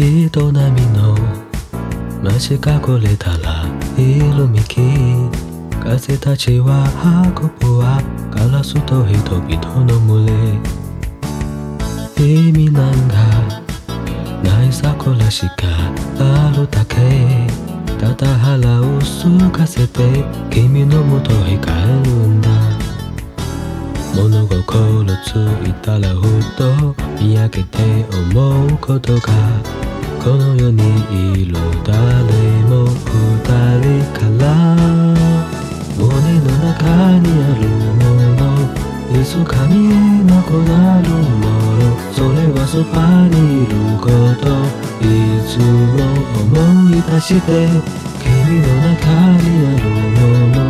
営みの街隠れたら色めき。風たちは運ぶはガラスと人々の群れ。意味なんかない桜しかあるだけ。ただ腹を空かせて君のもとへ帰るんだ。物心ついたらふと見上げて思うことが。この世にいる誰も二人から胸の中にあるものいつか見えなくなるものそれはそばにいることいつも思い出して君の中にあるもの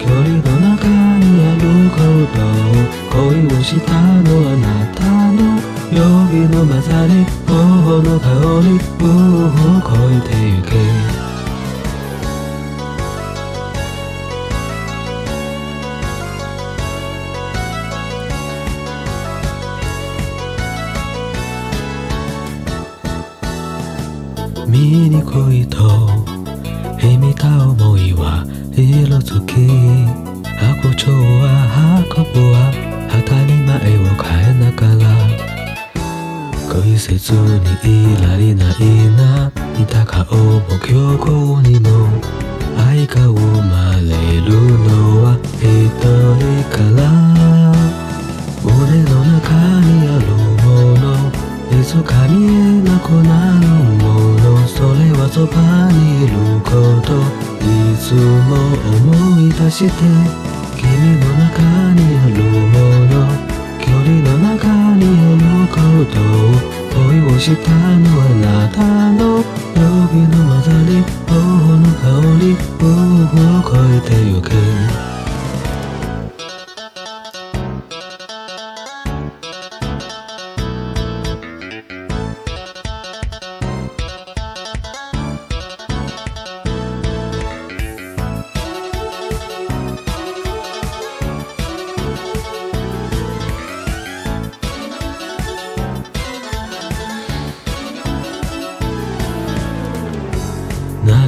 距離の中にあること恋をしたのあなた。の混ざり頬の香りを超えてゆけ。見にくいと秘めた思いは色づき。恋せずにいられないな。似た顔も今日にも愛が生まれるのは一人から。胸の中にあるもの。いつか見えなくなるもの。それはそばにいること。いつも思い出して。君の中にあるの混ざり頬の香りを超えてゆけ。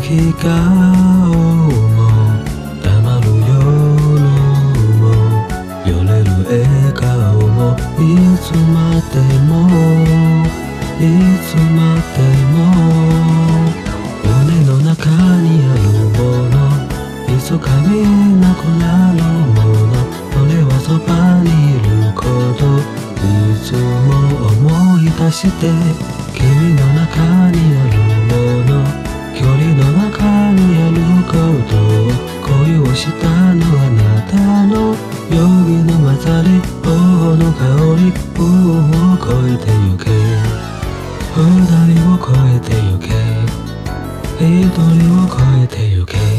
泣き顔も黙る夜も揺れる笑顔もいつまでもいつまでも胸の中にあるものいつか見なくなるものそれはそばにいることいつも思い出して君の中にあるあること恋をしたのあなたの曜日の混ざり頬の香りを越えてゆけ。二人を越えてゆけ。一人を越えてゆけ。